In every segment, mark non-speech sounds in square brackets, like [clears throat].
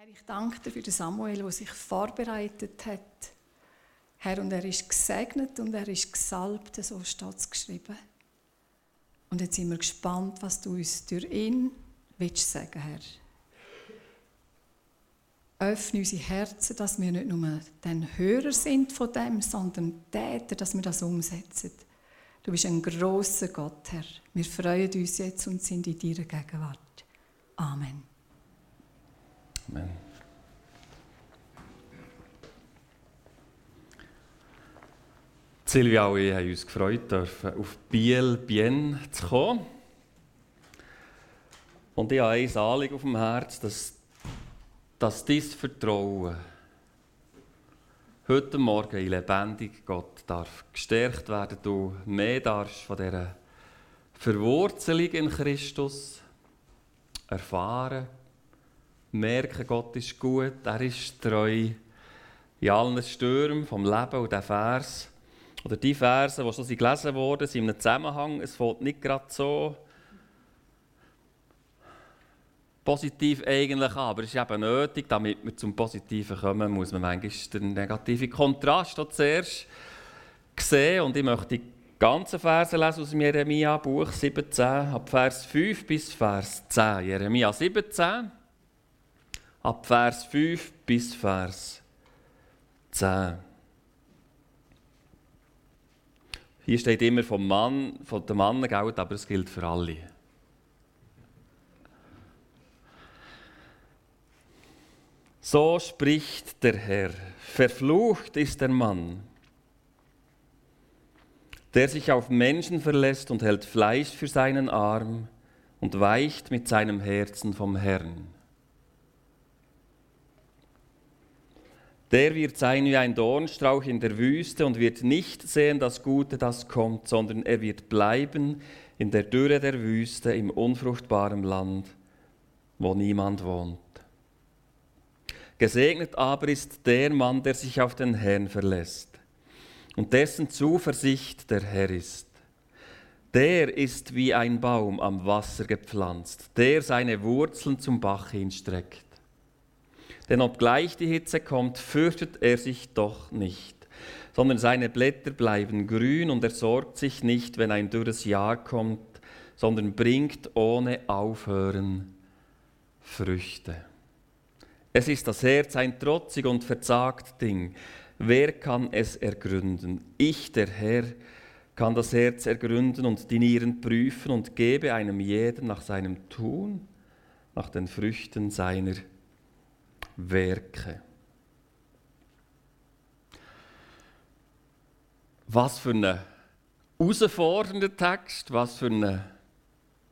Herr, ich danke dir für den Samuel, der sich vorbereitet hat. Herr, und er ist gesegnet und er ist gesalbt, so steht es geschrieben. Und jetzt sind wir gespannt, was du uns durch ihn willst sagen, Herr. Öffne unsere Herzen, dass wir nicht nur den Hörer sind von dem, sondern Täter, dass wir das umsetzen. Du bist ein großer Gott, Herr. Wir freuen uns jetzt und sind in deiner Gegenwart. Amen. Amen. Silvia und ich haben uns gefreut, auf Biel Bien zu kommen. Und ich habe ein Anliegen auf dem Herz, dass, dass dein Vertrauen heute Morgen in lebendig Gott darf gestärkt werden. Du mehr darfst von dieser Verwurzelung in Christus erfahren merken, Gott ist gut, er ist treu in allen Stürmen vom Leben und der Vers oder die Verse, die schon gelesen wurden, sind in einem Zusammenhang. Es fällt nicht gerade so positiv eigentlich an, aber es ist eben nötig, damit wir zum Positiven kommen, muss man manchmal den negativen Kontrast zuerst sehen und ich möchte die ganzen Verse lesen aus dem Jeremia Buch 17, ab Vers 5 bis Vers 10. Jeremia 17 ab Vers 5 bis Vers 10. Hier steht immer vom Mann, von dem Mann Geld, aber es gilt für alle. So spricht der Herr, verflucht ist der Mann, der sich auf Menschen verlässt und hält Fleisch für seinen Arm und weicht mit seinem Herzen vom Herrn. Der wird sein wie ein Dornstrauch in der Wüste und wird nicht sehen das Gute, das kommt, sondern er wird bleiben in der Dürre der Wüste, im unfruchtbaren Land, wo niemand wohnt. Gesegnet aber ist der Mann, der sich auf den Herrn verlässt und dessen Zuversicht der Herr ist. Der ist wie ein Baum am Wasser gepflanzt, der seine Wurzeln zum Bach hinstreckt. Denn obgleich die Hitze kommt, fürchtet er sich doch nicht, sondern seine Blätter bleiben grün und er sorgt sich nicht, wenn ein dürres Jahr kommt, sondern bringt ohne Aufhören Früchte. Es ist das Herz ein trotzig und verzagt Ding. Wer kann es ergründen? Ich, der Herr, kann das Herz ergründen und die Nieren prüfen und gebe einem jeden nach seinem Tun, nach den Früchten seiner Werke. Was für ein herausfordernder Text, was für ein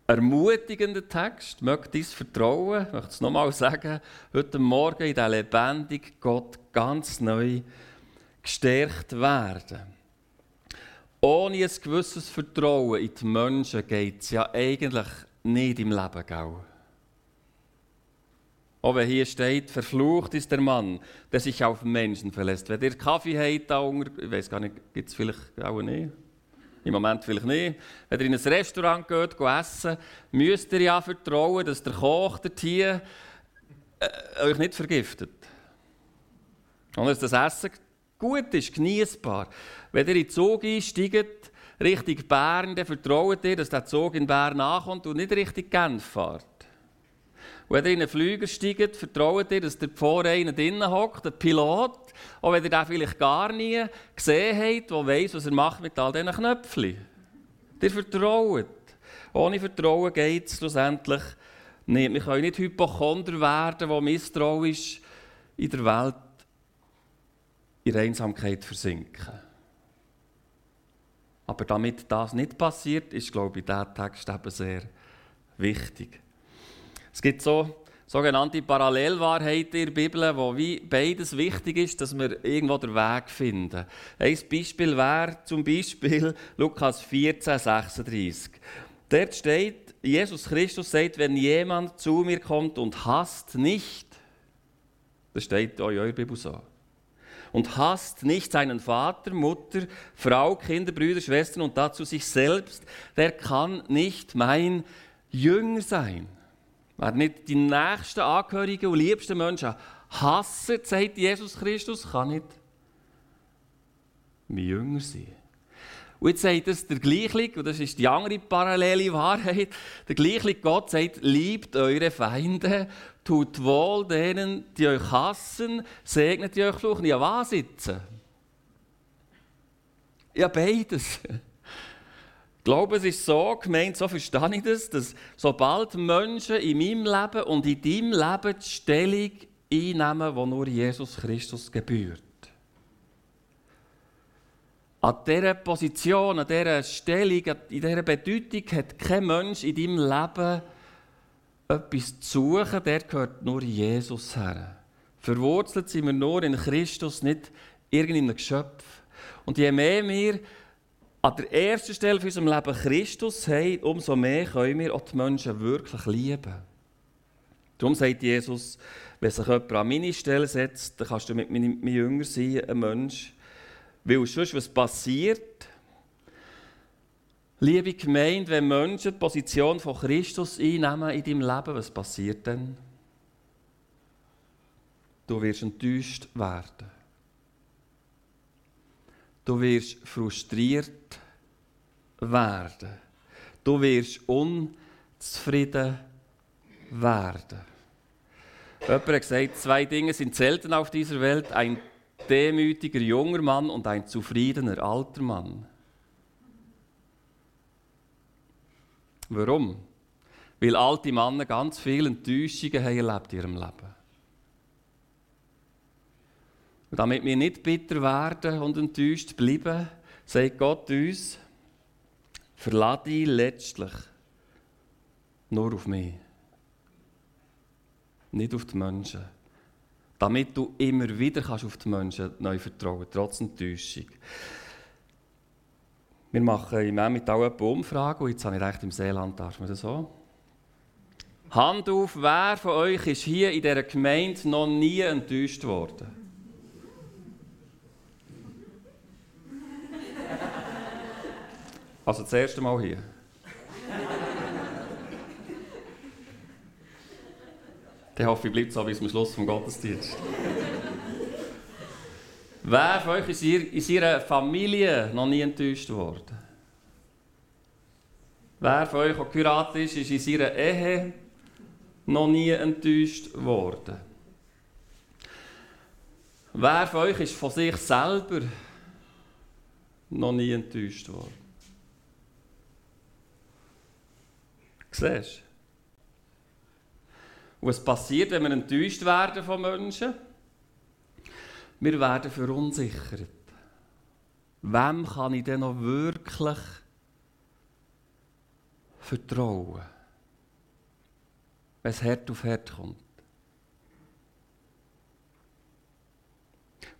ermutigender Text. Mögt dies vertrauen, ich möchte es nochmal sagen, heute Morgen in der lebendig Gott ganz neu gestärkt werden. Ohne ein gewisses Vertrauen in die Menschen geht es ja eigentlich nicht im Leben. Gell? Auch wenn hier steht, verflucht ist der Mann, der sich auf Menschen verlässt. Wenn ihr Kaffee habt, da unter, ich weiß gar nicht, gibt es vielleicht auch nicht. Im Moment vielleicht nicht. Wenn ihr in ein Restaurant geht, geht essen, müsst ihr ja vertrauen, dass der Koch dort hier äh, euch nicht vergiftet. Und dass das Essen gut ist, genießbar. Wenn ihr in den Zug einsteigt, Richtung Bern, dann vertraut ihr, dass der Zug in Bern ankommt und nicht Richtung Genf fährt. Wenn ihr in einen Flüger steigt, vertraut ihr, dass der vorne einer drinnen hockt, der Pilot, auch wenn ihr den vielleicht gar nie gesehen habt, der weiss, was er macht mit all diesen Knöpfen. Ihr vertraut. Ohne Vertrauen geht es schlussendlich nicht. Wir können nicht Hypochonder werden, die misstrauisch in der Welt in Einsamkeit versinken. Aber damit das nicht passiert, ist, glaube ich, dieser Text eben sehr wichtig. Es gibt so sogenannte Parallelwahrheiten in der Bibel, wo wie beides wichtig ist, dass wir irgendwo den Weg finden. Ein Beispiel wäre zum Beispiel [laughs] Lukas 14, 36. Dort steht, Jesus Christus sagt, wenn jemand zu mir kommt und hasst nicht, das steht auch in eurer Bibel so, und hasst nicht seinen Vater, Mutter, Frau, Kinder, Brüder, Schwestern und dazu sich selbst, der kann nicht mein Jünger sein. Wer nicht die nächsten Angehörigen und liebsten Menschen hasst, sagt Jesus Christus, kann nicht mein Jünger sein. Und jetzt sagt es der gleiche, und das ist die andere parallele Wahrheit, der gleiche Gott sagt, liebt eure Feinde, tut wohl denen, die euch hassen, segnet die euch fluchen. Ja, was jetzt? Ja, beides. Glaube, es ist so gemeint, so verstehe ich das, dass sobald Menschen in meinem Leben und in deinem Leben die Stellung einnehmen, die nur Jesus Christus gebührt, an dieser Position, an dieser Stellung, in dieser Bedeutung hat kein Mensch in deinem Leben etwas zu suchen, der gehört nur Jesus her. Verwurzelt sind wir nur in Christus, nicht irgendeinem Geschöpf. Und je mehr wir an der ersten Stelle für unserem Leben Christus haben, umso mehr können wir auch die Menschen wirklich lieben. Darum sagt Jesus, wenn sich jemand an meine Stelle setzt, dann kannst du mit meinem Jünger sein, ein Mensch, weil sonst was passiert, liebe Gemeinde, wenn Menschen die Position von Christus einnehmen in deinem Leben, was passiert dann? Du wirst enttäuscht werden. Du wirst frustriert werden. Du wirst unzufrieden werden. Jemand hat gesagt, zwei Dinge sind selten auf dieser Welt. Ein demütiger junger Mann und ein zufriedener alter Mann. Warum? Weil alte Männer ganz viele Enttäuschungen haben erlebt in ihrem Leben. Und damit wir nicht bitter werden und enttäuscht bleiben, sagt Gott uns, verlade dich letztlich nur auf mich. Nicht auf die Menschen damit du immer wieder kannst auf die Menschen neu vertrauen kannst, trotz Enttäuschung. Wir machen im Emmental eine Umfrage und jetzt habe ich recht im Seeland, darf man das so? Hand auf, wer von euch ist hier in dieser Gemeinde noch nie enttäuscht worden? Also das erste Mal hier. Dann hoffe ich, bleibt so bis zum Schluss vom Gottesdienst. Wer von euch ist in seiner Familie noch nie enttäuscht worden? Wer von euch, der geheiratet ist, ist in seiner Ehe noch nie enttäuscht worden? Wer von euch ist von sich selber noch nie enttäuscht worden? Siehst du? Und was passiert, wenn wir enttäuscht werden von Menschen? Wir werden verunsichert. Wem kann ich denn noch wirklich vertrauen? Wenn es Herd auf Herd kommt.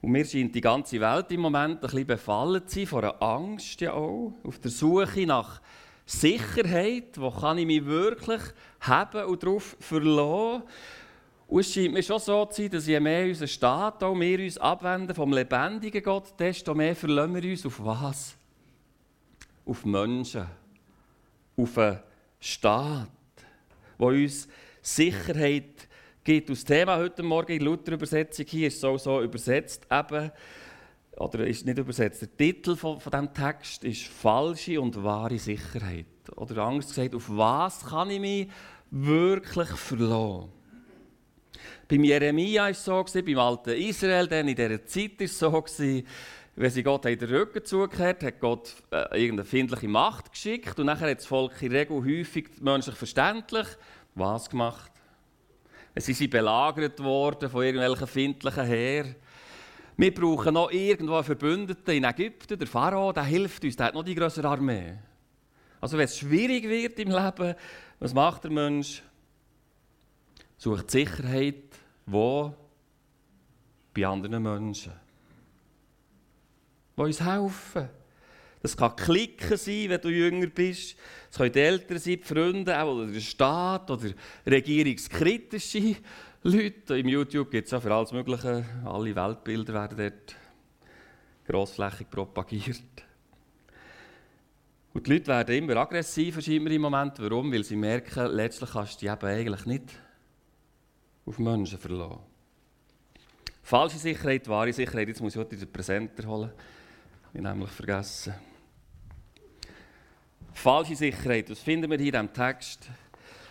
Und mir scheint die ganze Welt im Moment ein bisschen befallen zu sein, von einer Angst ja auch, auf der Suche nach Sicherheit, wo kann ich mich wirklich haben und darauf verlassen. Und es scheint mir schon so zu sein, dass je mehr unser Staat, auch wir uns abwenden vom lebendigen Gott, desto mehr verlassen wir uns auf was? Auf Menschen, auf einen Staat, der uns Sicherheit gibt. Das Thema heute Morgen in Luther Übersetzung hier ist so, so übersetzt, eben oder ist nicht übersetzt. Der Titel von, von diesem Text ist Falsche und wahre Sicherheit. Oder Angst gesagt, auf was kann ich mich wirklich verlassen? Beim Jeremia war es so, beim alten Israel, dann in dieser Zeit war es so, wenn sie Gott den Rücken zugekehrt hat Gott äh, irgendeine findliche Macht geschickt und nachher hat das Volk in Regel häufig menschlich verständlich was gemacht. Sie sind belagert worden von irgendwelchen findlichen Heeren. Wir brauchen noch irgendwo einen Verbündeten in Ägypten. Der Pharao der hilft uns, der hat noch die größere Armee. Also wenn es schwierig wird im Leben, was macht der Mensch? Sucht Sicherheit, wo? Bei anderen Menschen. Die uns helfen. Das kann Klicken sein, wenn du jünger bist. Es können Eltern sein, die Freunde, auch, oder der Staat oder regierungskritische Leute. Im YouTube gibt es ja für alles Mögliche. Alle Weltbilder werden dort grossflächig propagiert. Und die Leute werden immer aggressiver scheinbar im Moment. Warum? Weil sie merken, letztlich kannst du dich eben eigentlich nicht auf Menschen verlassen. Falsche Sicherheit, wahre Sicherheit. Jetzt muss ich heute den Präsenter holen. Ich nämlich vergessen. Falsche Sicherheit, das finden wir hier in diesem Text.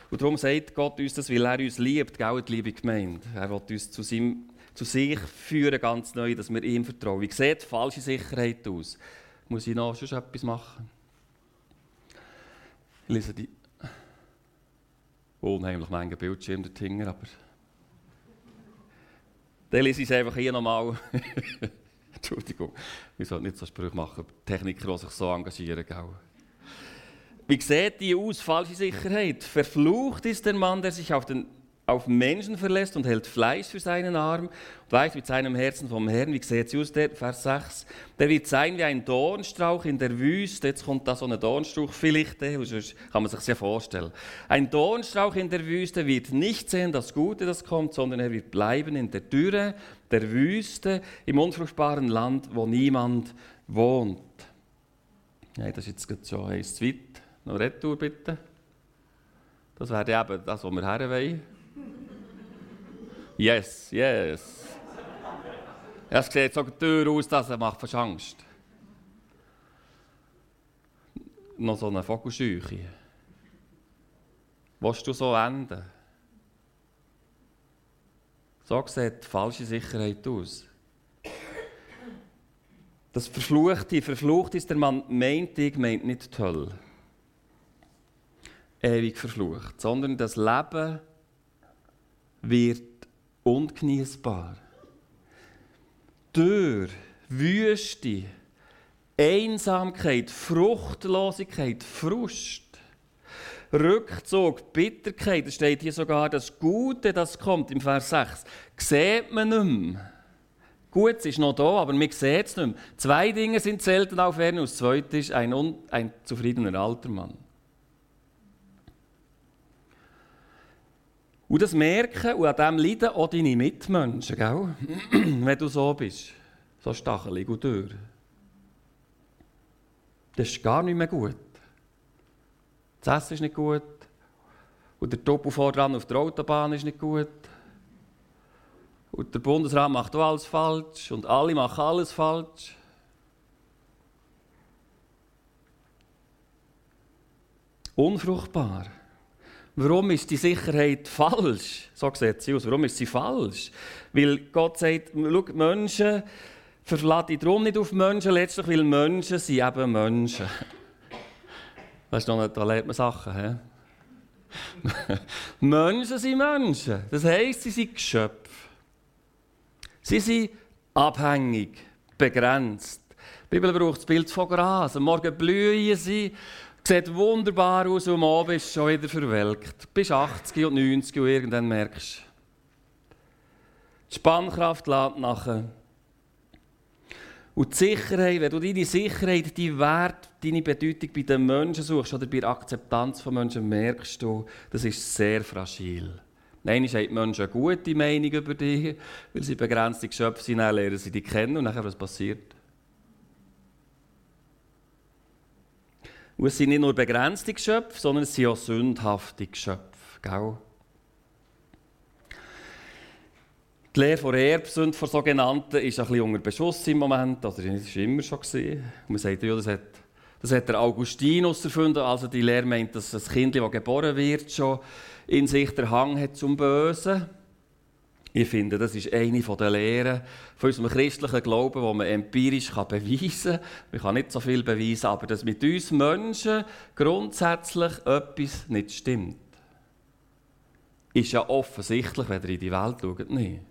Und darum sagt Gott uns das, weil er uns liebt, gell, die liebe Gemeinde. Er will uns zu, seinem, zu sich führen, ganz neu, dass wir ihm vertrauen. Wie sieht falsche Sicherheit aus? Muss ich noch schon etwas machen? Ich lese die unheimlich Menge Bildschirme dorthin, aber dann lese ich es einfach hier nochmal. [laughs] Entschuldigung, ich sollte nicht so Sprüche machen. Techniker, die sich so engagieren. Gell? Wie sieht die aus, falsche Sicherheit? Verflucht ist der Mann, der sich auf, den, auf Menschen verlässt und hält Fleisch für seinen Arm und weicht mit seinem Herzen vom Herrn. Wie sieht sie aus, der, Vers 6? Der wird sein wie ein Dornstrauch in der Wüste. Jetzt kommt da so ein Dornstrauch vielleicht, sonst kann man sich sehr vorstellen. Ein Dornstrauch in der Wüste wird nicht sehen das Gute, das kommt, sondern er wird bleiben in der Dürre der Wüste, im unfruchtbaren Land, wo niemand wohnt. Nein, das ist jetzt schon eins zu weit. Noch Retour bitte. Das wäre eben das, was wir her wollen. [laughs] Yes, yes. Es sieht so teuer aus, dass er macht fast Angst. Noch so eine Vogelscheuche. Willst du so enden? So sieht falsche Sicherheit aus. Das Verfluchte, verflucht ist der Mann, meint ich, meint nicht die Hölle. Ewig verflucht, sondern das Leben wird ungenießbar. Dürr, Wüste, Einsamkeit, Fruchtlosigkeit, Frust. Rückzug, Bitterkeit, es steht hier sogar das Gute, das kommt im Vers 6, sieht man nicht mehr. Gut, es ist noch da, aber man sieht es nicht mehr. Zwei Dinge sind selten auf Erden das zweite ist ein, ein zufriedener alter Mann. Und das merken und an dem leiden auch deine Mitmenschen, gell? [clears throat] wenn du so bist, so stachelig und dürr. Das ist gar nicht mehr gut. Das Essen ist nicht gut. Und der Topo voran auf der Autobahn ist nicht gut. Und der Bundesrat macht auch alles falsch. Und alle machen alles falsch. Unfruchtbar. Warum ist die Sicherheit falsch? So sieht sie aus. Warum ist sie falsch? Weil Gott sagt, schau, Menschen, verlasse dich darum nicht auf Menschen, letztlich, weil Menschen sind eben Menschen. Weißt du, da lernt man Sachen. He? [laughs] Menschen sind Menschen. Das heisst, sie sind Geschöpfe. Sie sind abhängig, begrenzt. Die Bibel braucht das Bild von Gras. Am Morgen blühen sie, sieht wunderbar aus und am Abend ist schon wieder verwelkt. Du bist 80 und 90 und irgendwann merkst du, die Spannkraft lädt nachher. Und die Sicherheit, wenn du deine Sicherheit, deinen Wert, deine Bedeutung bei den Menschen suchst oder bei der Akzeptanz von Menschen, merkst du, das ist sehr fragil. Einmal haben die Menschen eine gute Meinung über dich, weil sie begrenzte Geschöpfe sind, dann lernen sie dich kennen und nachher was passiert. Und es sind nicht nur begrenzte Geschöpfe, sondern es sind auch sündhafte Geschöpfe. Gell? Die Lehre von Erbsünde, von sogenannten, ist ein bisschen unter Beschuss im Moment. Also, das war immer schon. Gewesen. Man sagt ja, das hat, das hat der Augustinus erfunden. Also, die Lehre meint, dass das Kind, das geboren wird, schon in sich der Hang hat zum Bösen. Ich finde, das ist eine der Lehren von unserem christlichen Glauben, die man empirisch beweisen kann. Man kann nicht so viel beweisen, aber dass mit uns Menschen grundsätzlich etwas nicht stimmt. Ist ja offensichtlich, wenn ihr in die Welt schaut, nicht.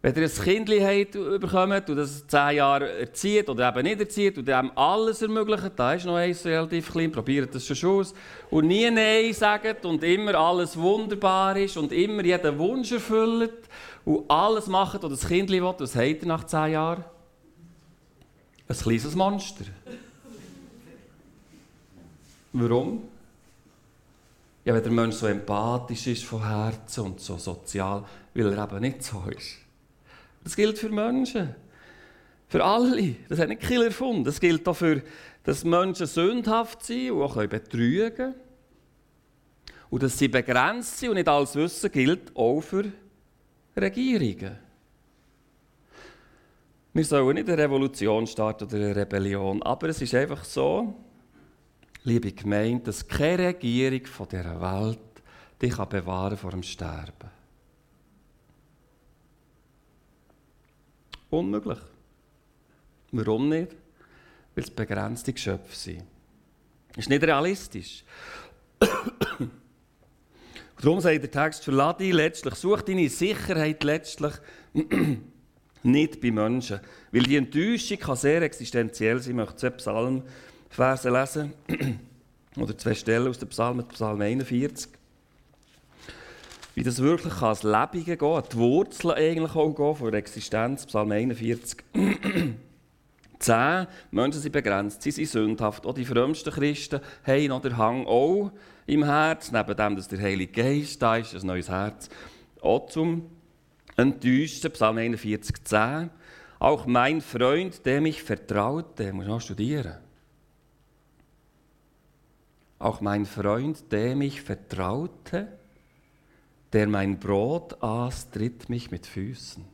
Wenn ihr ein Kind habt, bekommt und das zehn Jahre erzieht oder eben nicht erzieht und einem alles ermöglicht, da ist noch eins relativ klein, probiert das schon aus, und nie Nein sagt und immer alles wunderbar ist und immer jeden Wunsch erfüllt und alles macht, was das Kind will, was habt ihr nach zehn Jahren? Ein kleines Monster. Warum? Ja, wenn der Mensch so empathisch ist von Herzen und so sozial, weil er eben nicht so ist. Das gilt für Menschen. Für alle. Das hat nicht Killer erfunden. Das gilt auch für, dass Menschen sündhaft sind und auch betrügen können. Und dass sie begrenzt sind und nicht alles wissen, gilt auch für Regierungen. Wir sollen nicht eine Revolution starten oder eine Rebellion, aber es ist einfach so, liebe Gemeinde, dass keine Regierung von dieser Welt dich bewahren vor dem Sterben. Unmöglich. Warum nicht? Weil es begrenzte Geschöpfe sind. Das ist nicht realistisch. [coughs] Darum sagt der Text, verlass dich letztlich, such deine Sicherheit letztlich [coughs] nicht bei Menschen. Weil die Enttäuschung kann sehr existenziell sein. Ich möchte zwei Psalmverse lesen. [coughs] Oder zwei Stellen aus dem Psalm, Psalm 41. Wie das wirklich als Lebige gehen, die Wurzeln eigentlich auch gehen von der Existenz. Psalm 41. [clears throat] Zehn Menschen sind begrenzt, sie sind sündhaft. Auch die frömmsten Christen haben noch den Hang auch im Herz, neben dem, dass der Heilige Geist da ist, ein neues Herz, auch zum Enttäuschten, Psalm 41, 10. Auch mein Freund, der mich vertraute, muss noch studieren. Auch mein Freund, der mich vertraute, der mein Brot aß, tritt mich mit Füßen.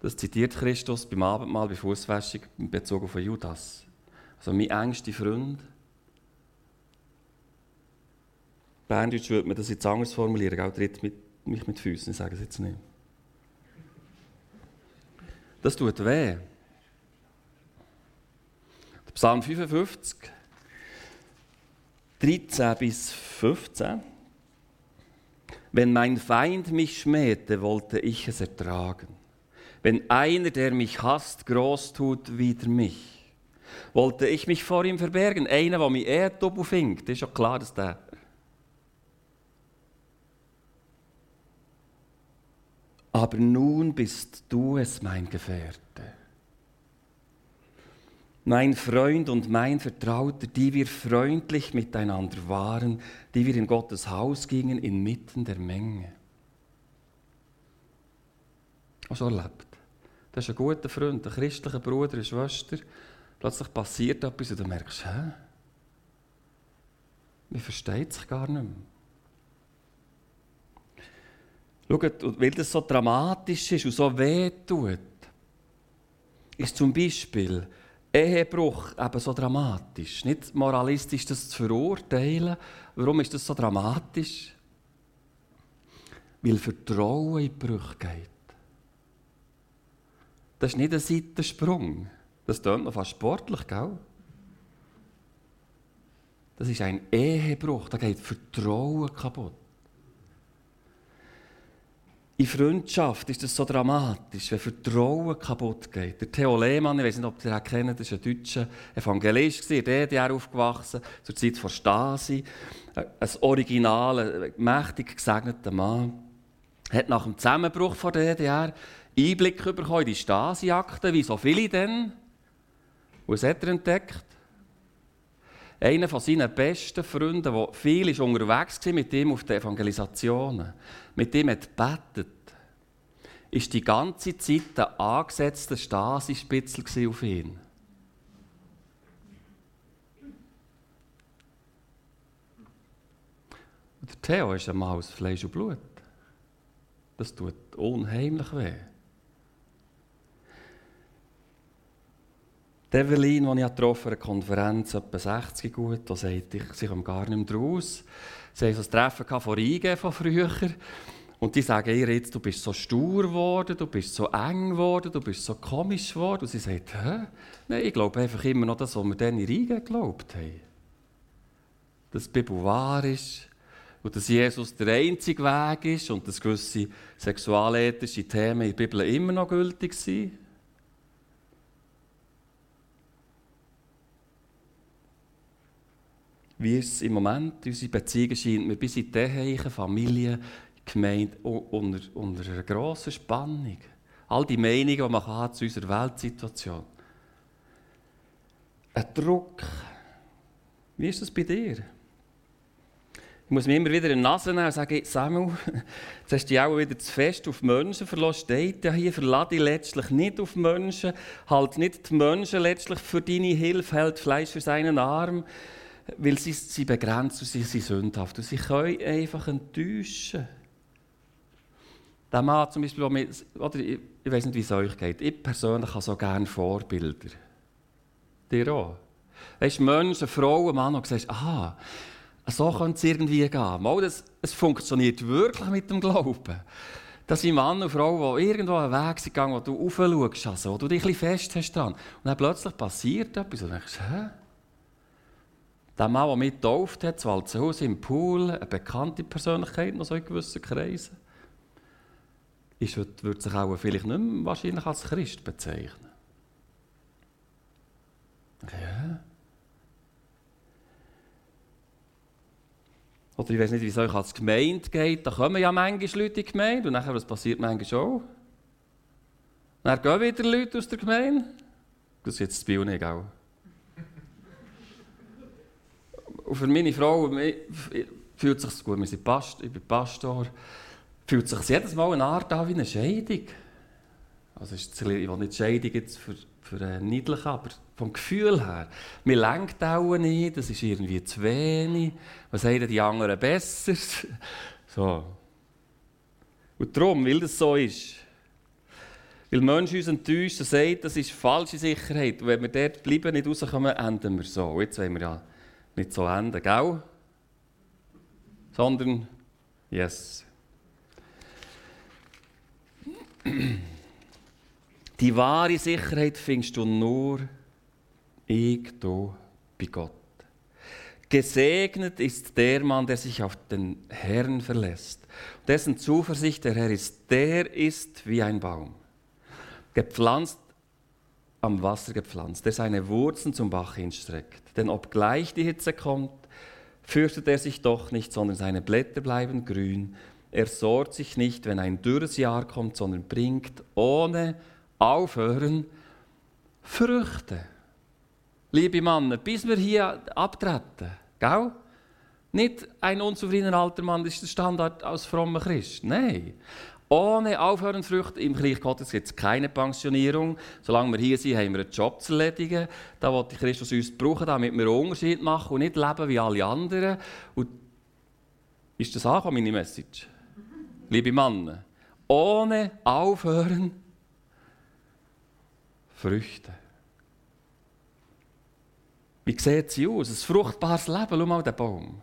Das zitiert Christus beim Abendmahl, bei Fußwäschung, Bezug auf Judas. Also mein engster Freund. Berndeutsch würde man das jetzt anders formulieren, gell? tritt mit, mich mit Füßen, ich sage es jetzt nicht. Das tut weh. Psalm 55, 13 bis 15. Wenn mein Feind mich schmähte, wollte ich es ertragen. Wenn einer, der mich hasst, groß tut wider mich, wollte ich mich vor ihm verbergen. Einer, der mich eher findet, ist ja klar, dass der. Aber nun bist du es, mein Gefährte. Mein Freund und mein Vertrauter, die wir freundlich miteinander waren, die wir in Gottes Haus gingen, inmitten der Menge. Auch schon erlebt. Das ist ein guter Freund, ein christlicher Bruder, eine Schwester. Plötzlich passiert etwas und du merkst, hä? Man versteht sich gar nicht mehr. Schaut, weil das so dramatisch ist und so weh tut, ist zum Beispiel Ehebruch eben so dramatisch. Nicht moralistisch das zu verurteilen. Warum ist das so dramatisch? Weil Vertrauen in die Brüche geht. Das ist nicht ein Seitensprung. Das klingt noch fast sportlich, gell? Das ist ein Ehebruch, da geht Vertrauen kaputt. In Freundschaft ist das so dramatisch, wenn Vertrauen kaputt geht. Der Theo Lehmann, ich weiß nicht, ob ihr ihn kennt, ist ein deutscher Evangelist, in der DDR aufgewachsen, zur Zeit von Stasi. Ein originaler, mächtig gesegneter Mann. Hat nach dem Zusammenbruch von der DDR Einblick bekommen in die Stasi-Akten, wie so viele denn. Und was hat er entdeckt? Einer von seinen besten Freunden, der viel ist unterwegs war mit ihm auf den Evangelisationen, mit ihm hat gebetet, ist die ganze Zeit ein angesetzter Stasi-Spitzel auf ihn. Der Theo ist ein Mann aus Fleisch und Blut. Das tut unheimlich weh. Develin, die ich getroffen habe, eine Konferenz, etwa 60 gut, da sagt ich, sie kommen gar nicht mehr raus. Sie haben so ein Treffen von Riege von früher. Und die sagen ihr jetzt, du bist so stur geworden, du bist so eng geworden, du bist so komisch geworden. Und sie sagt, hä? Nein, ich glaube einfach immer noch das, was wir dann in Riege geglaubt haben. Dass die Bibel wahr ist und dass Jesus der einzige Weg ist und dass gewisse sexualethische Themen in der Bibel immer noch gültig sind. Wie es im Moment unsere Beziehungen scheint mir bis in die Ehe, Familie, Gemeinde unter, unter einer grossen Spannung. All die Meinungen, die man hat zu unserer Weltsituation. Ein Druck. Wie ist das bei dir? Ich muss mir immer wieder in die Nase nehmen und sagen, Samuel, [laughs] jetzt hast du dich auch wieder zu fest auf Menschen verlassen. Steht ja hier, verlasse dich letztlich nicht auf Menschen. Halt nicht die Menschen letztlich für deine Hilfe, hält Fleisch für seinen Arm. Weil sie, sie begrenzt und sie sind sündhaft. Und sie können einfach enttäuschen. Der Mann zum Beispiel, mir, oder ich, ich weiß nicht, wie es euch geht. Ich persönlich habe so gerne Vorbilder. Dir auch. Weißt du, Menschen, Frauen, Mann, und sagst, aha, so könnte es irgendwie gehen. Mal, das, es funktioniert wirklich mit dem Glauben. Das sind Mann und Frau, die irgendwo einen Weg sind gegangen, wo du raufschaust, also, wo du dich ein bisschen fest hast dran. Und dann plötzlich passiert etwas und du denkst, hä? Der Mann, der mich hat, zu Walzenhaus im Pool, eine bekannte Persönlichkeit, noch so in gewissen Kreisen, ist, würde sich auch vielleicht nicht mehr wahrscheinlich als Christ bezeichnen. Ja. Oder ich weiß nicht, wie es euch als Gemeinde geht. Da kommen ja manchmal Leute in die Gemeinde und nachher, was passiert manchmal auch? Dann gehen wieder Leute aus der Gemeinde. Das ist jetzt das Bild nicht, auch. Und für meine Frau fühlt sich gut, wir sind Pastor, ich bin Pastor, fühlt sich jedes Mal eine Art an wie eine Scheidung. Also ist, ich will nicht Scheidung jetzt für, für äh, niedlich, aber vom Gefühl her. Mir lenkt auch nicht, das ist irgendwie zu wenig. Was sagen die anderen besser? [laughs] So. Und darum, weil das so ist, weil Menschen uns enttäuscht und sagen, das ist falsche Sicherheit. Und wenn wir dort bleiben, nicht rauskommen, enden wir so. Jetzt wollen wir ja nicht so enden, gell? Sondern, yes. Die wahre Sicherheit findest du nur ich, du, bei Gott. Gesegnet ist der Mann, der sich auf den Herrn verlässt, dessen Zuversicht der Herr ist. Der ist wie ein Baum, gepflanzt am Wasser gepflanzt, der seine Wurzeln zum Bach hinstreckt. Denn obgleich die Hitze kommt, fürchtet er sich doch nicht, sondern seine Blätter bleiben grün. Er sorgt sich nicht, wenn ein dürres Jahr kommt, sondern bringt ohne Aufhören Früchte. Liebe Männer, bis wir hier abtreten, gell? Nicht ein unzufriedener alter Mann, das ist der Standard als frommer Christ. Nein. Ohne Aufhören Früchte im Reich Gottes gibt es keine Pensionierung. Solange wir hier sind, haben wir einen Job zu erledigen. Da will Christus uns brauchen, damit wir einen Unterschied machen und nicht leben wie alle anderen. Und ist das auch meine Message? Liebe Männer, ohne Aufhören Früchte. Wie sieht sie aus? Ein fruchtbares Leben. Schau mal den Baum.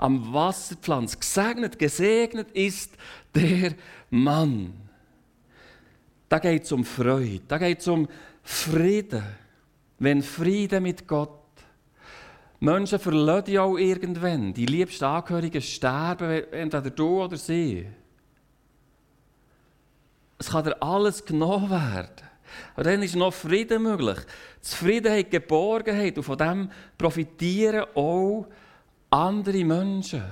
Am Wasserpflanz. Gesegnet, gesegnet ist der Mann. Da geht es um Freude. Da geht es um Frieden. Wenn Frieden mit Gott. Menschen verlassen ja auch irgendwann. Die liebsten Angehörigen sterben, entweder du oder sie. Es kann dir alles genommen werden. Aber dann ist noch Frieden möglich. Zufriedenheit, Geborgenheit und von dem profitieren auch andere Menschen,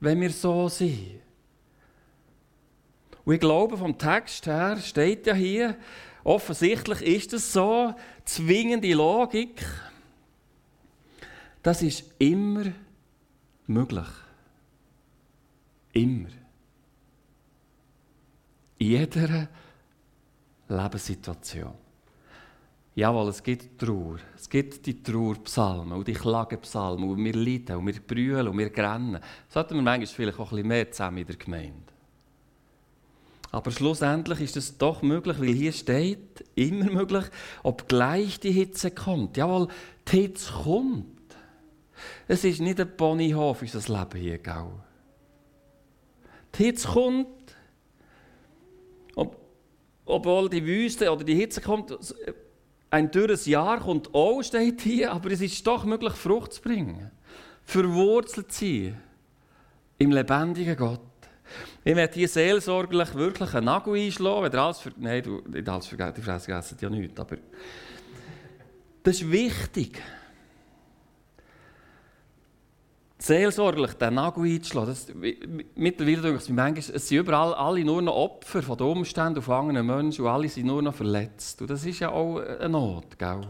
wenn wir so sind. Und ich glaube, vom Text her steht ja hier, offensichtlich ist es so, zwingende Logik, das ist immer möglich. Immer. In jeder Lebenssituation. Jawohl, es gibt Trauer. Es gibt die Trauerpsalmen und die Klagepsalmen und wir leiden und wir brüllen und wir grennen. Sollten wir manchmal vielleicht auch ein bisschen mehr zusammen in der Gemeinde. Aber schlussendlich ist es doch möglich, weil hier steht, immer möglich, obgleich die Hitze kommt. Jawohl, die Hitze kommt. Es ist nicht ein Ponyhof, unser Leben hier, gell? Die Hitze kommt. Ob, obwohl die Wüste oder die Hitze kommt, ein dürres Jahr kommt auch, steht hier, aber es ist doch möglich, Frucht zu bringen. Verwurzelt zu sein im lebendigen Gott. Ich werde hier seelsorglich wirklich einen Nagel einschlagen, wenn ihr alles ver Nein, du, nicht alles vergessen, die Fresse vergessen ja nichts, aber das ist wichtig. Seelsorglich den Nagel einzuschlagen. Mittlerweile denke ich manchmal, es sind überall alle nur noch Opfer von den Umständen und von anderen Menschen und alle sind nur noch verletzt. Und das ist ja auch eine Not, gell?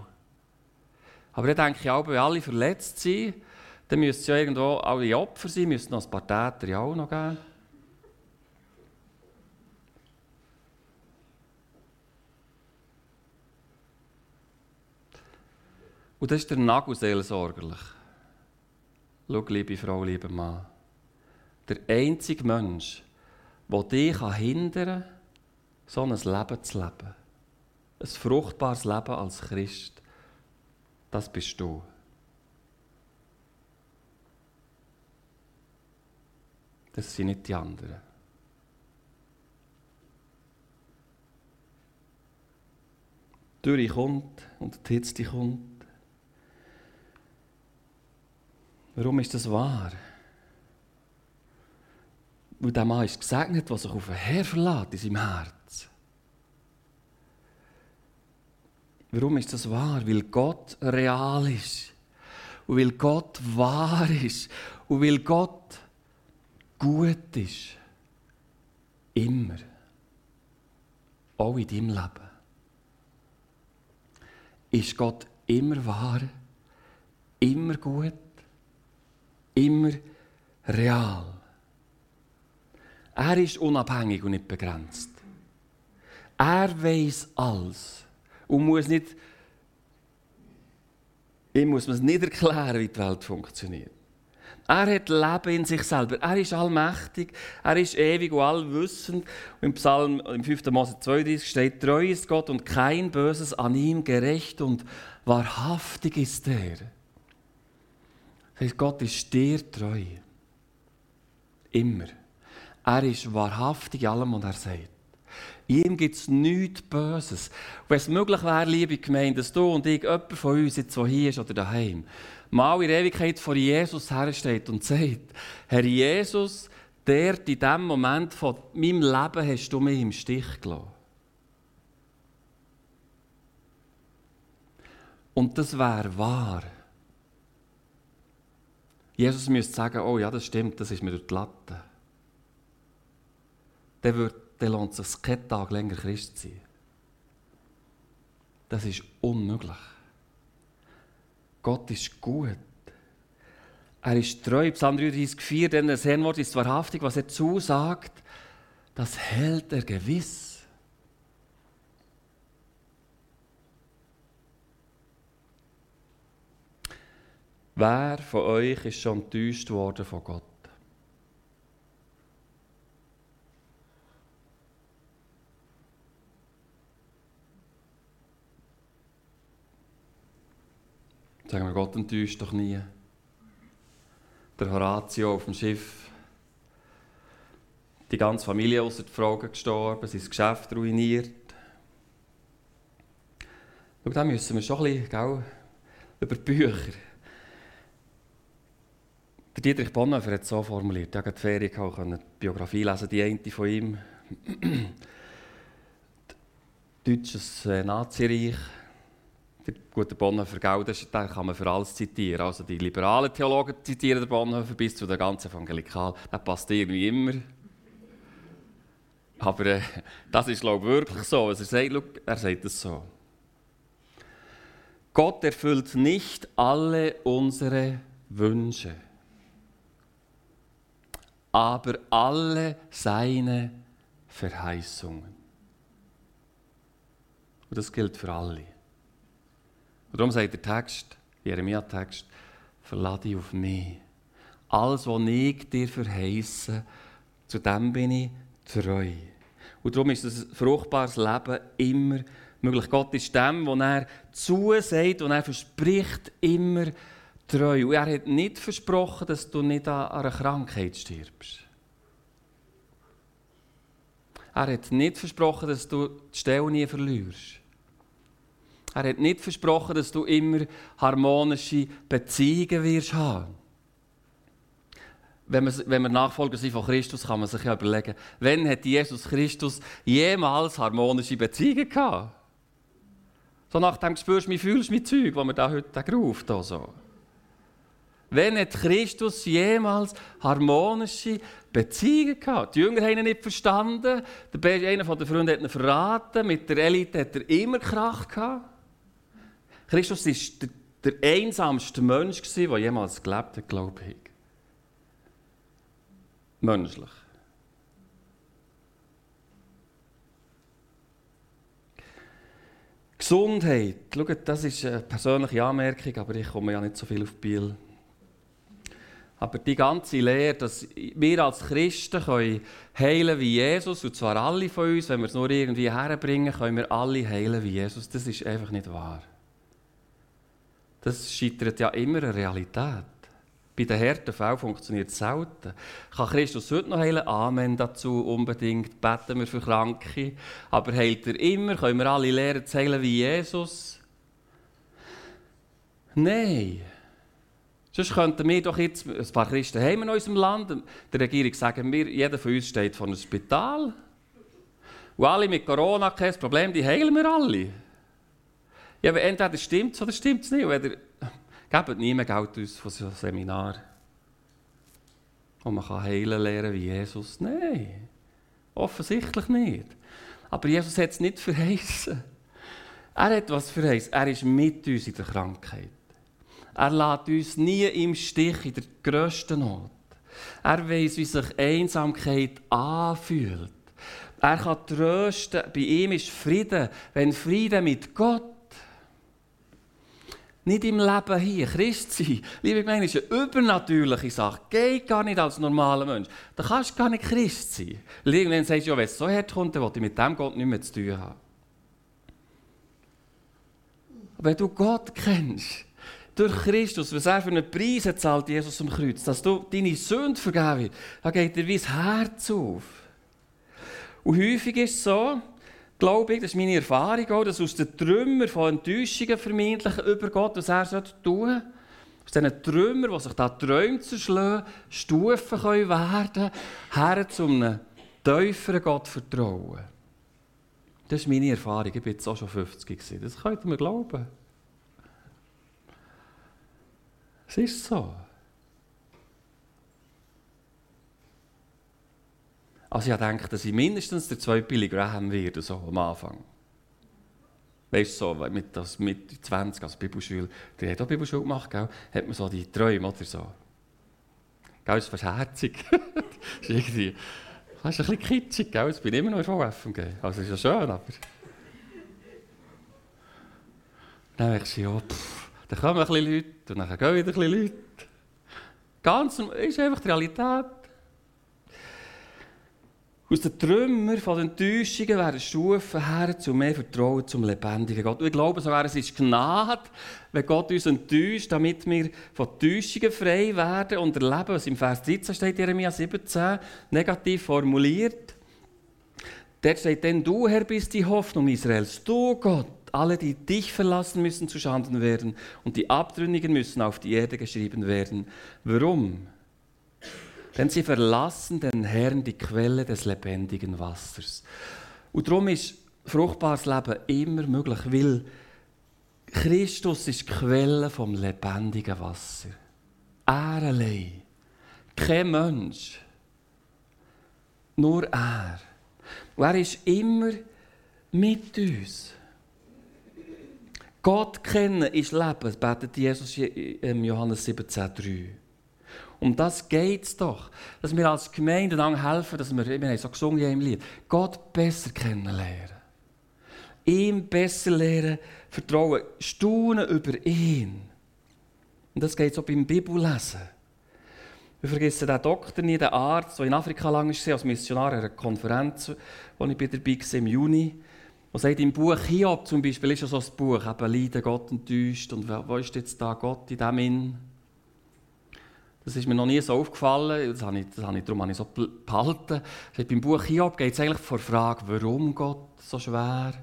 Aber ich denke auch, wenn alle verletzt sind, dann müsste es ja irgendwo alle Opfer sein, müssten noch ein paar Täter ja auch noch geben. Und das ist der Nagelseelsorgerlich. Schau, liebe Frau, lieber Mann. Der einzige Mensch, der dich hindern kann, so ein Leben zu leben, ein fruchtbares Leben als Christ, das bist du. Das sind nicht die anderen. Die Dürre kommt und die Hitze kommt. Warum ist das wahr? Weil der Mann ist gesegnet, der sich auf den Herr verlässt in seinem Herz. Warum ist das wahr? Weil Gott real ist. Und weil Gott wahr ist. Und weil Gott gut ist. Immer. Auch in deinem Leben. Ist Gott immer wahr, immer gut, immer real. Er ist unabhängig und nicht begrenzt. Er weiß alles und muss nicht, ihm muss man es nicht erklären, wie die Welt funktioniert. Er hat Leben in sich selber. Er ist allmächtig, er ist ewig und allwissend. Im Psalm im 5. Mose 32 steht: Treu ist Gott und kein Böses an ihm, gerecht und wahrhaftig ist er. Heißt, Gott ist dir treu. Immer. Er ist wahrhaftig in allem, was er sagt. Ihm gibt es nichts Böses. wenn es möglich wäre, liebe Gemeinde, dass du und ich, jemand von uns, jetzt so hier ist oder daheim, mal in Ewigkeit vor Jesus hersteht und sagt, Herr Jesus, der in diesem Moment von meinem Leben hast du mich im Stich gelassen. Und das wäre wahr. Jesus müsste sagen, oh ja, das stimmt, das ist mir durch die Latte. Dann, wird, dann lohnt es sich keinen Tag länger Christ sein. Das ist unmöglich. Gott ist gut. Er ist treu. Psalm 33,4, denn das Herrnwort ist wahrhaftig, was er zusagt, das hält er gewiss. Wer von euch ist schon enttäuscht worden von Gott? Sagen wir, Gott enttäuscht doch nie. Der Horatio auf dem Schiff, die ganze Familie außer die Frau gestorben, sein Geschäft ruiniert. Und dann müssen wir schon ein bisschen über die Bücher. Dietrich Bonhoeffer hat es so formuliert. Ich habe die Ferien gehabt, die Biografie lesen, die eine von ihm. [clears throat] Deutsches äh, Nazireich. Der gute Bonhoeffer, gell, das, kann man für alles zitieren. Also die liberalen Theologen zitieren den Bonhoeffer bis zu der ganzen Evangelikal. Das passt irgendwie immer. Aber äh, das ist, glaube ich, wirklich so. Also er, sagt, er sagt es so. Gott erfüllt nicht alle unsere Wünsche aber alle seine Verheißungen. Und das gilt für alle. Und darum sagt der Text, Jeremia-Text, verlade dich auf mich. Alles, was ich dir verheiße, zu dem bin ich treu. Und darum ist das fruchtbares Leben immer möglich. Gott ist dem, was er zusagt und er verspricht immer treu. Und er hat nicht versprochen, dass du nicht an einer Krankheit stirbst. Er hat nicht versprochen, dass du die Stelle nie verlierst. Er hat nicht versprochen, dass du immer harmonische Beziehungen wirst haben. Wenn wir, wenn wir Nachfolger sind von Christus, kann man sich ja überlegen, wann hat Jesus Christus jemals harmonische Beziehungen gehabt? So nach dem spürst du, wie fühlst du mich Zeug, wo man da heute gerufen so. Wenn hat Christus jemals harmonische Beziehungen gehabt? Die Jünger haben ihn nicht verstanden. Der einer der Freunde hat ihn verraten. Mit der Elite hat er immer Krach gehabt. Christus war der der einsamste Mensch, der jemals gelebt hat, glaube ich. Menschlich. Gesundheit. Schaut, das ist eine persönliche Anmerkung, aber ich komme ja nicht so viel auf Biel. Aber die ganze Lehre, dass wir als Christen können heilen wie Jesus, und zwar alle von uns, wenn wir es nur irgendwie herbringen, können wir alle heilen wie Jesus, das ist einfach nicht wahr. Das scheitert ja immer an Realität. Bei den harten Fällen funktioniert es selten. Kann Christus heute noch heilen? Amen dazu, unbedingt. Beten wir für Kranke. Aber heilt er immer? Können wir alle lernen zu heilen wie Jesus? Nein. Sonst könnten wir doch jetzt, ein paar Christen haben in unserem Land, der Regierung sagen wir, jeder von uns steht vor einem Spital. Und alle mit Corona kein Problem, die heilen wir alle. Ja, aber entweder stimmt es oder stimmt es nicht. Und Gebt niemand Geld aus von so einem Seminar, wo man heilen lernen wie Jesus. Nein, offensichtlich nicht. Aber Jesus hat es nicht verheißen. Er hat was verheißen. Er ist mit uns in der Krankheit. Er lässt uns nie im Stich in der grössten Not. Er weiß, wie sich Einsamkeit anfühlt. Er kann trösten. Bei ihm ist Frieden. Wenn Frieden mit Gott nicht im Leben hier, Christ sein. Liebe Gemeinde, ist eine übernatürliche Sache. Geht gar nicht als normaler Mensch. Da kannst du gar nicht Christ sein. Irgendwann sagst du, wenn es so herkommt, dann will ich mit dem Gott nicht mehr zu tun haben. Wenn du Gott kennst, durch Christus, was er für einen Preis hat, zahlt Jesus am Kreuz, dass du deine Sünde vergeben wird, dann geht dir wie das Herz auf. Und häufig ist es so, glaube ich, das ist meine Erfahrung auch, dass aus den Trümmern von Enttäuschungen vermeintlich über Gott, was er tun sollte, aus diesen Trümmern, die sich da Träume zerschlagen, Stufen können werden her zu einem tieferen Gott vertrauen. Das ist meine Erfahrung. Ich war jetzt auch schon 50 gewesen. Das könnt ihr mir glauben. Es ist so. Also ich denke, dass ich mindestens der zweite Billy Graham werde, so am Anfang. Weißt du, so, mit, das, mit 20 als Bibelschule, der hat auch Bibelschule gemacht, gell? hat man so die Träume oder so. Gell, ist fast herzig. [laughs] ist irgendwie, das ist ein bisschen kitschig, gell? Jetzt bin ich immer noch in VFMG. Also ist ja schön, aber... Dann denke ich, ja, pff, dann kommen ein bisschen Leute und dann gehen wieder ein bisschen Leute. Ganz, ist einfach die Realität. Aus den Trümmern von den Enttäuschungen werden Stufen her zu mehr Vertrauen zum lebendigen Gott. Und ich glaube sogar, es ist Gnade, wenn Gott uns enttäuscht, damit wir von Täuschungen frei werden und erleben, was im Vers 13 steht, Jeremia 17, negativ formuliert. Dort steht, denn du, Herr, bist die Hoffnung Israels. Du, Gott, alle, die dich verlassen, müssen zu Schanden werden und die Abtrünnigen müssen auf die Erde geschrieben werden. Warum? Denn sie verlassen den Herrn die Quelle des lebendigen Wassers. Und darum ist fruchtbares Leben immer möglich, weil Christus ist die Quelle vom lebendigen Wasser. Er allein. Kein Mensch. Nur er. Und er ist immer mit uns. Gott kennen ist Leben, betet Jesus in Johannes 17,3. Um das geht es doch. Dass wir als Gemeinde lang helfen, dass wir, wir haben so gesungen im Lied, Gott besser kennenlernen. Ihm besser lernen, vertrauen, staunen über ihn. Und das geht so beim Bibellesen. Wir vergessen den Doktor nie, den Arzt, der in Afrika lang war, als Missionar an einer Konferenz, wo ich dabei war im Juni. Und sagt im Buch Hiob zum Beispiel, ist ja so ein Buch, eben Leiden, Gott enttäuscht. Und wo ist jetzt da Gott in dem Inn? Das ist mir noch nie so aufgefallen, das habe ich, das habe ich, darum habe ich so behalten. Beim Buch Hiob geht es eigentlich vor der Frage, warum Gott so schwer?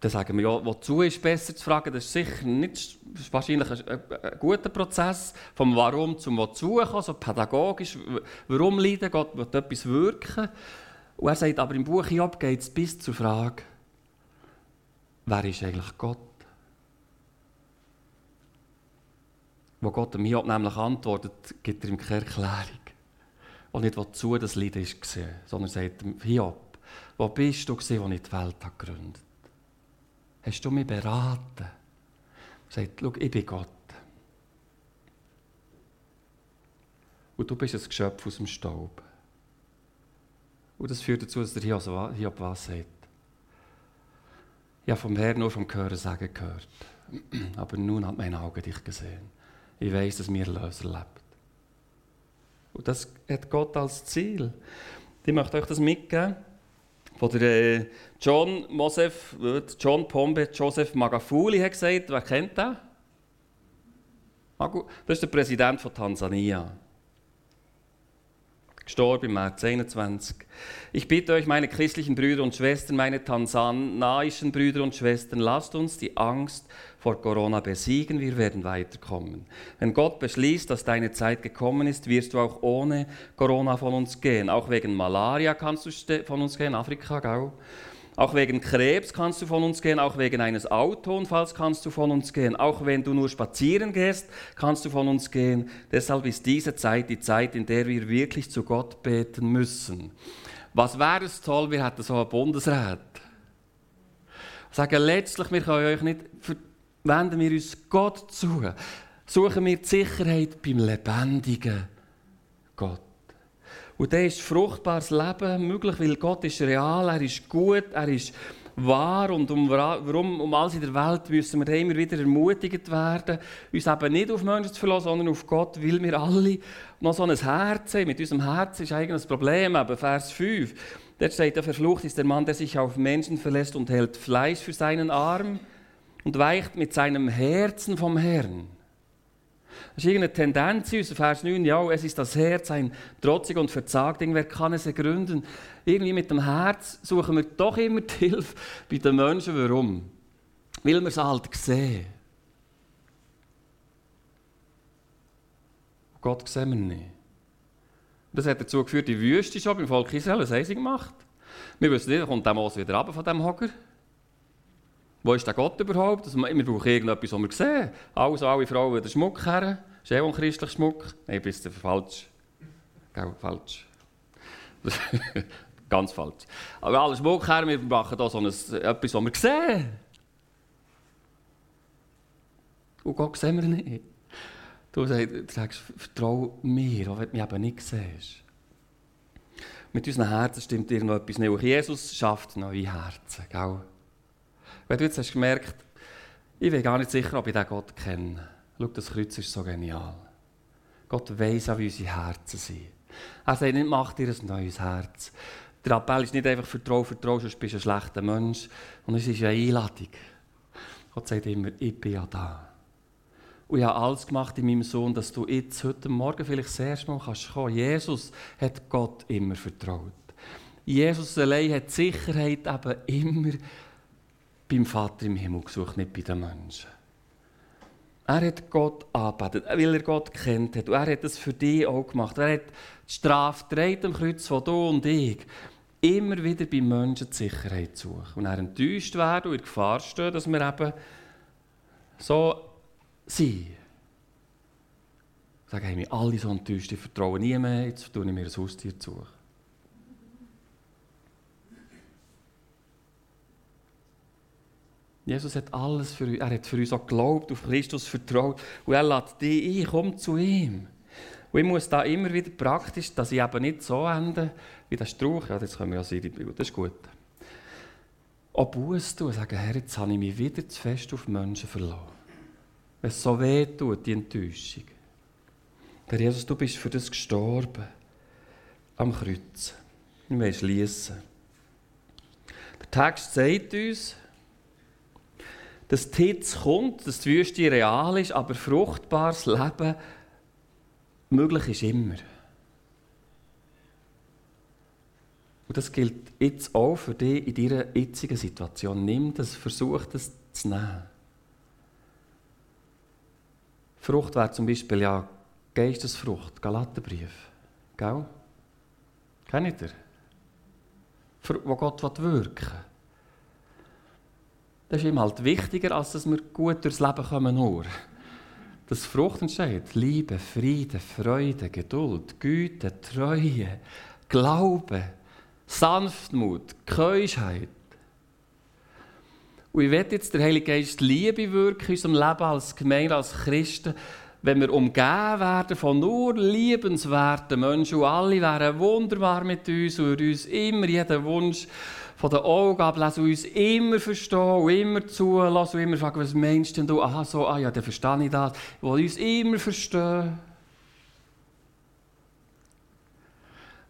Dann sagen wir ja, wozu ist besser zu fragen, das ist sicher nicht, das ist wahrscheinlich ein, ein, guter Prozess, vom Warum zum Wozu kommen, so pädagogisch, warum leiden, Gott will etwas wirken. Und er sagt, aber im Buch Hiob geht es bis zur Frage, wer ist eigentlich Gott? Wo Gott dem Hiob nämlich antwortet, gibt er ihm keine Erklärung. Und nicht, wozu das Lied ist gesehen, sondern sagt ihm, Hiob, wo bist du als ich die Welt gegründet habe? Hast du mich beraten? Sagt, schau, ich bin Gott. Und du bist ein Geschöpf aus dem Staub. Und das führt dazu, dass der Hiob was sagt. Ich habe vom Herrn nur vom Hören sagen gehört. [clears throat] Aber nun hat mein Auge dich gesehen. Ich weiß, dass mir Löser lebt. Und das hat Gott als Ziel. Ich möchte euch das mitgeben. Von der äh, John Mosef, John Pombe Joseph Magafuli hat gesagt, wer kennt den? Das ist der Präsident von Tansania gestorben im März 21. Ich bitte euch, meine christlichen Brüder und Schwestern, meine tansanaischen Brüder und Schwestern, lasst uns die Angst vor Corona besiegen, wir werden weiterkommen. Wenn Gott beschließt, dass deine Zeit gekommen ist, wirst du auch ohne Corona von uns gehen. Auch wegen Malaria kannst du von uns gehen, Afrika, gell? Auch wegen Krebs kannst du von uns gehen, auch wegen eines Autounfalls kannst du von uns gehen, auch wenn du nur spazieren gehst, kannst du von uns gehen. Deshalb ist diese Zeit die Zeit, in der wir wirklich zu Gott beten müssen. Was wäre es toll, wir hätten so einen Bundesrat. Sagen letztlich, wir können euch nicht, wenden wir uns Gott zu. Suchen wir die Sicherheit beim lebendigen Gott. Und dann ist fruchtbares Leben möglich, weil Gott ist real, er ist gut, er ist wahr. Und um, warum, um alles in der Welt müssen wir immer wieder ermutigt werden, uns eben nicht auf Menschen zu verlassen, sondern auf Gott, weil wir alle noch so ein Herz haben. Mit unserem Herz ist eigentlich das Problem, eben Vers 5. Dort steht, der verflucht ist der Mann, der sich auf Menschen verlässt und hält Fleisch für seinen Arm und weicht mit seinem Herzen vom Herrn. Das ist irgendeine Tendenz in Vers 9, ja, es ist das Herz, ein trotzig und verzagt Ding, wer kann es ergründen? Irgendwie mit dem Herz suchen wir doch immer die Hilfe bei den Menschen. Warum? Weil wir es halt sehen. Gott sehen wir nicht. Das hat dazu geführt, die Wüste schon beim Volk Israel, was haben gemacht? Wir wissen nicht, kommt der Mose wieder runter von dem Hocker? Wo ist der Gott überhaupt? Also, wir brauchen irgendetwas, was wir sehen. Also alle Frauen den Schmuck her. Ist eh christlicher Schmuck? Nein, bist du falsch. Gell, falsch. [laughs] Ganz falsch. Aber alle Schmuck her, wir machen hier so ein, etwas, was wir sehen. Und Gott sehen wir nicht. Du sagst, vertraue mir, auch wenn du mich eben nicht siehst. Mit unseren Herzen stimmt irgendetwas nicht. Jesus schafft neue Herzen. Gell? Wenn du jetzt hast gemerkt, ich bin gar nicht sicher, ob ich diesen Gott kenne. Schau, das Kreuz ist so genial. Gott weiß auch, wie unsere Herzen sind. Er sagt nicht, mach dir ein neues Herz. Der Appell ist nicht einfach vertrau, vertrau, sonst bist du ein schlechter Mensch. Und es ist eine Einladung. Gott sagt immer, ich bin ja da. Und ich habe alles gemacht in meinem Sohn, dass du jetzt heute Morgen vielleicht das erste Mal kannst kommen. Jesus hat Gott immer vertraut. Jesus allein hat Sicherheit eben immer beim Vater im Himmel gesucht, nicht bei den Menschen. Er hat Gott angebetet, weil er Gott kennt hat. Und er hat das für dich auch gemacht. Er hat die Strafe am Kreuz von du und ich. Immer wieder bei Menschen die Sicherheit suchen. Und er enttäuscht werden und in Gefahr stehen, dass wir eben so sind. Sagen, hey, wir alle so enttäuscht, ich vertraue nie jetzt tue ich mir ein Haustier zu. Jesus hat alles für uns, er hat für uns auch geglaubt, auf Christus vertraut und er lädt dich ein, komm zu ihm. Und ich muss da immer wieder praktisch, dass ich eben nicht so ende, wie der Strauch, ja, das können wir ja sehen, das ist gut. Auch Buß tun, sagen, Herr, jetzt habe ich mich wieder zu fest auf Menschen verloren. Wenn es so weh tut, die Enttäuschung. Herr Jesus, du bist für das gestorben. Am Kreuz. Wir schließen. Der Text sagt uns, dass die Hitze kommt, dass die Wüste real ist, aber fruchtbares Leben möglich ist immer. Und das gilt jetzt auch für dich in deiner jetzigen Situation. Nimm das, versuch das zu nehmen. Frucht wäre zum Beispiel ja Geistesfrucht, Galatenbrief. Gell? Kennt ihr? Wo Gott wirken will. Das ist ihm halt wichtiger, als dass wir gut durchs Leben kommen nur. Dass Frucht entsteht. Liebe, Friede, Freude, Geduld, Güte, Treue, Glaube, Sanftmut, Keuschheit. Und ich werde jetzt der Heilige Geist Liebe wirken in unserem Leben als Gemeinde, als Christen, wenn wir umgeben werden von nur liebenswerten Menschen und alle wären wunderbar mit uns und uns immer jeden Wunsch von den Augen ablesen und uns immer verstehen und immer zulassen und immer fragen, was meinst denn du? Aha, so, ah ja, dann verstehe ich das. Die uns immer verstehen.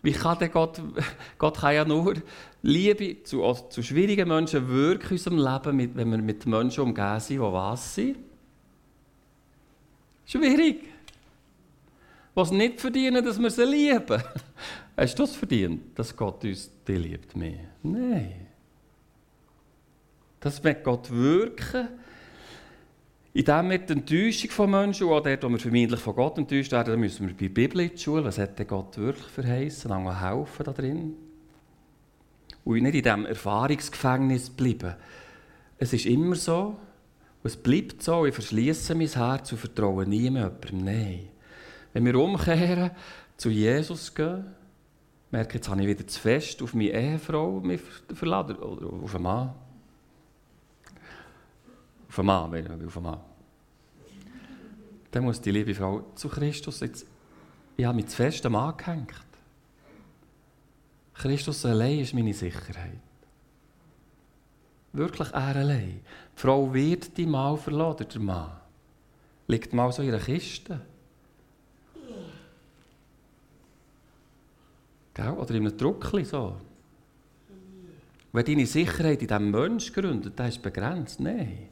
Wie kann denn Gott, [laughs] Gott kann ja nur Liebe zu, zu schwierigen Menschen wirken in unserem Leben, mit, wenn wir mit Menschen umgeben sind, die was sind? Schwierig. Was nicht verdienen, dass wir sie lieben. [laughs] Hast du das verdient, dass Gott uns die liebt mehr? Nein. Das wird Gott wirken, indem wir die Enttäuschung von Menschen, und auch dort, wo wir vermeintlich von Gott enttäuscht werden, dann müssen wir bei der Bibel in die Schule. Was hat Gott wirklich verheißen? Dann helfen da drin. Und nicht in diesem Erfahrungsgefängnis bleiben. Es ist immer so, es bleibt so, ich verschließe mein Herz und vertraue niemandem. Nein. Wenn wir umkehren, zu Jesus gehen, merke jetzt habe ich wieder zu fest auf meine Ehefrau mich verladen, oder auf einen Mann. Auf einen Mann, auf einen Mann. Dann muss die liebe Frau zu Christus jetzt, ich habe mich zu fest am Mann gehängt. Christus allein ist meine Sicherheit. Wirklich er allein. Die Frau wird die Mal verlassen, der Mann. Liegt mal so in einer Kiste. Gell? Oder in einem Druckli so. Wenn deine Sicherheit in diesem Menschen gründet, dann ist begrenzt. Nein.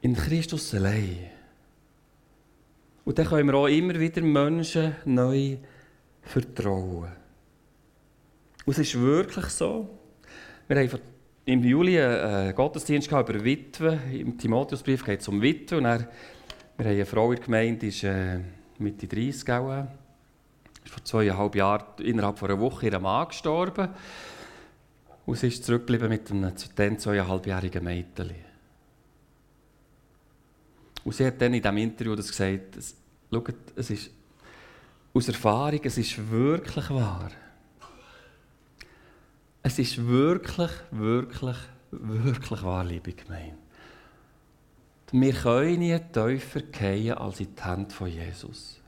In Christus allein. Und dann können wir auch immer wieder Menschen neu vertrauen. Und es ist wirklich so. Wir haben im Juli einen Gottesdienst über Witwen. Im Timotheusbrief geht es um Witwen. Und dann, wir haben eine Frau in der Gemeinde, die ist äh, Mitte 30 auch. Vor zweieinhalb Jahren innerhalb von einer Woche ihr Mann gestorben. Und sie ist zurückgeblieben mit einem dann zweieinhalbjährigen Mädchen. Und sie hat dann in diesem Interview das gesagt, es, schaut, es ist aus Erfahrung, es ist wirklich wahr. Es ist wirklich, wirklich, wirklich wahr, liebe Gemeinde. Wir können nie tiefer fallen als in die Hände von Jesus.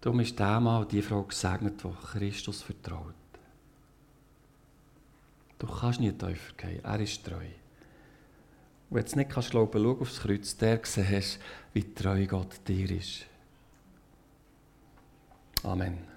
Darum ist der Mann und die Frau gesegnet, die Christus vertraut. Du kannst nie tiefer gehen, er ist treu. Und wenn du nicht kannst glauben, schau aufs Kreuz, der gesehen hast, wie treu Gott dir ist. Amen.